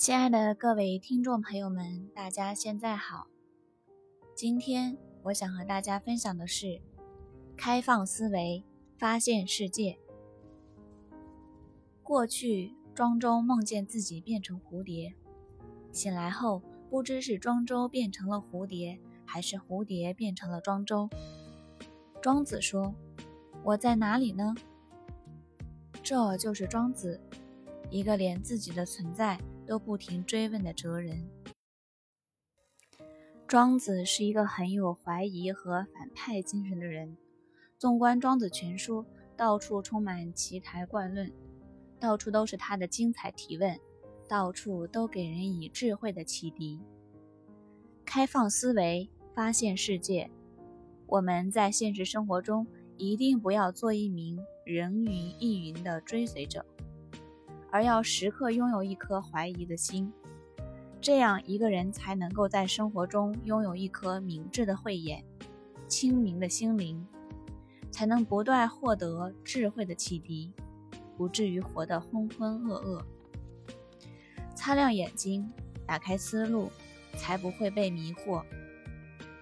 亲爱的各位听众朋友们，大家现在好。今天我想和大家分享的是：开放思维，发现世界。过去，庄周梦见自己变成蝴蝶，醒来后不知是庄周变成了蝴蝶，还是蝴蝶变成了庄周。庄子说：“我在哪里呢？”这就是庄子，一个连自己的存在。都不停追问的哲人。庄子是一个很有怀疑和反派精神的人。纵观《庄子全书》，到处充满奇谈怪论，到处都是他的精彩提问，到处都给人以智慧的启迪。开放思维，发现世界。我们在现实生活中一定不要做一名人云亦云的追随者。而要时刻拥有一颗怀疑的心，这样一个人才能够在生活中拥有一颗明智的慧眼、清明的心灵，才能不断获得智慧的启迪，不至于活得浑浑噩噩。擦亮眼睛，打开思路，才不会被迷惑。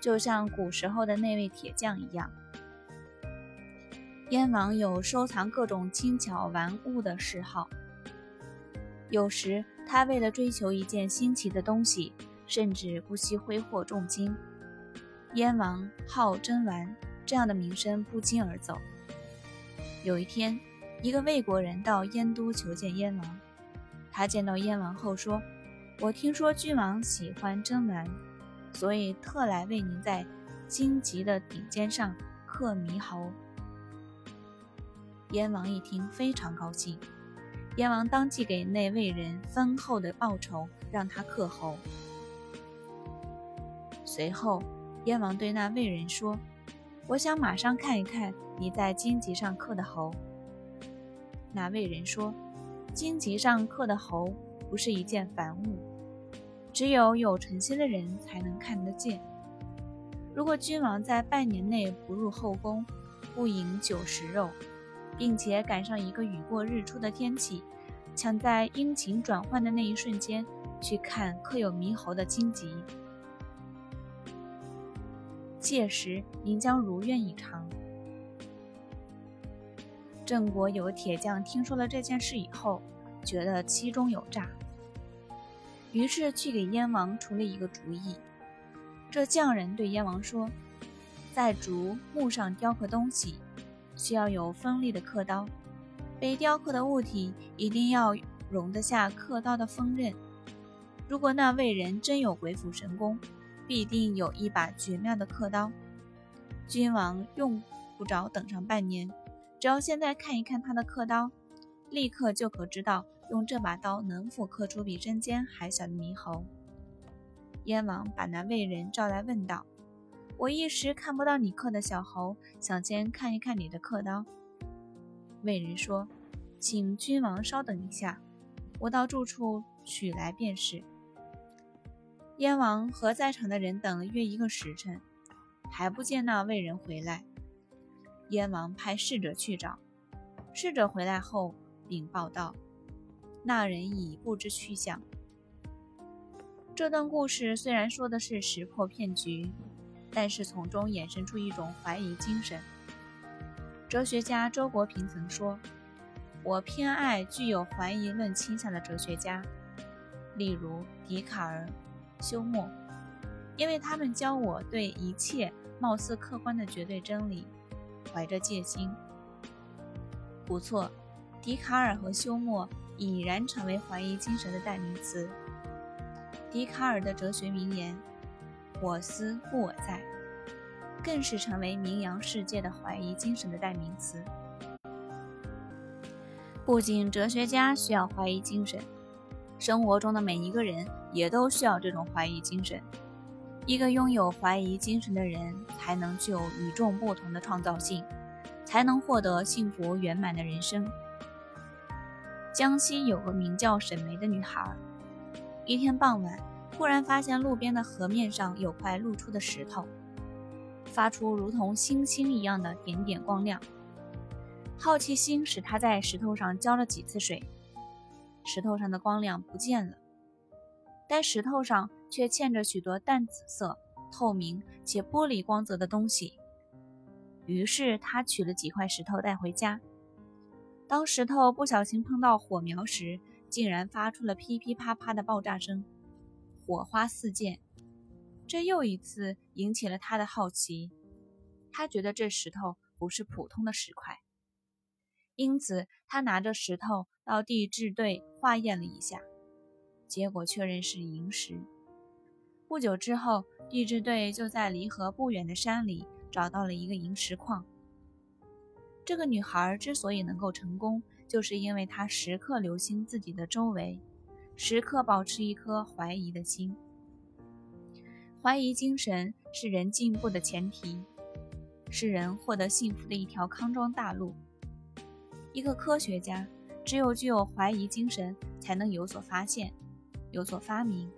就像古时候的那位铁匠一样，燕王有收藏各种轻巧玩物的嗜好。有时，他为了追求一件新奇的东西，甚至不惜挥霍重金。燕王好珍玩，这样的名声不胫而走。有一天，一个魏国人到燕都求见燕王。他见到燕王后说：“我听说君王喜欢珍玩，所以特来为您在荆棘的顶尖上刻猕猴。”燕王一听，非常高兴。燕王当即给那位人丰厚的报酬，让他刻侯。随后，燕王对那魏人说：“我想马上看一看你在荆棘上刻的侯。”那魏人说：“荆棘上刻的侯不是一件凡物，只有有诚心的人才能看得见。如果君王在半年内不入后宫，不饮酒食肉。”并且赶上一个雨过日出的天气，想在阴晴转换的那一瞬间去看刻有猕猴的荆棘，届时您将如愿以偿。郑国有个铁匠听说了这件事以后，觉得其中有诈，于是去给燕王出了一个主意。这匠人对燕王说：“在竹木上雕刻东西。”需要有锋利的刻刀，被雕刻的物体一定要容得下刻刀的锋刃。如果那位人真有鬼斧神工，必定有一把绝妙的刻刀。君王用不着等上半年，只要现在看一看他的刻刀，立刻就可知道用这把刀能否刻出比针尖还小的猕猴。燕王把那位人召来，问道。我一时看不到你刻的小猴，想先看一看你的刻刀。魏人说：“请君王稍等一下，我到住处取来便是。”燕王和在场的人等了约一个时辰，还不见那魏人回来。燕王派侍者去找，侍者回来后禀报道：“那人已不知去向。”这段故事虽然说的是识破骗局。但是从中衍生出一种怀疑精神。哲学家周国平曾说：“我偏爱具有怀疑论倾向的哲学家，例如笛卡尔、休谟，因为他们教我对一切貌似客观的绝对真理怀着戒心。”不错，笛卡尔和休谟已然成为怀疑精神的代名词。笛卡尔的哲学名言。我思故我在，更是成为名扬世界的怀疑精神的代名词。不仅哲学家需要怀疑精神，生活中的每一个人也都需要这种怀疑精神。一个拥有怀疑精神的人，才能具有与众不同的创造性，才能获得幸福圆满的人生。江西有个名叫沈梅的女孩，一天傍晚。突然发现路边的河面上有块露出的石头，发出如同星星一样的点点光亮。好奇心使他在石头上浇了几次水，石头上的光亮不见了。但石头上却嵌着许多淡紫色、透明且玻璃光泽的东西。于是他取了几块石头带回家。当石头不小心碰到火苗时，竟然发出了噼噼啪啪的爆炸声，火花四溅。这又一次引起了他的好奇。他觉得这石头不是普通的石块。因此，他拿着石头到地质队化验了一下，结果确认是萤石。不久之后，地质队就在离河不远的山里找到了一个萤石矿。这个女孩之所以能够成功，就是因为她时刻留心自己的周围，时刻保持一颗怀疑的心。怀疑精神是人进步的前提，是人获得幸福的一条康庄大路。一个科学家只有具有怀疑精神，才能有所发现、有所发明；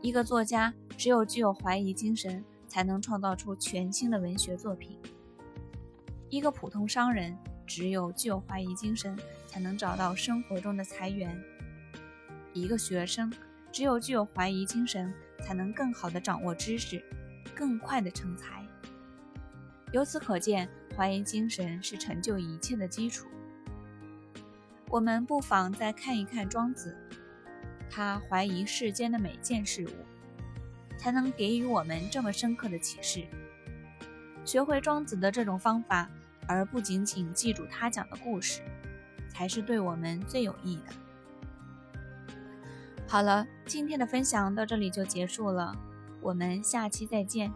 一个作家只有具有怀疑精神，才能创造出全新的文学作品；一个普通商人只有具有怀疑精神，才能找到生活中的财源；一个学生只有具有怀疑精神，才能更好的掌握知识，更快的成才。由此可见。怀疑精神是成就一切的基础。我们不妨再看一看庄子，他怀疑世间的每件事物，才能给予我们这么深刻的启示。学会庄子的这种方法，而不仅仅记住他讲的故事，才是对我们最有益的。好了，今天的分享到这里就结束了，我们下期再见。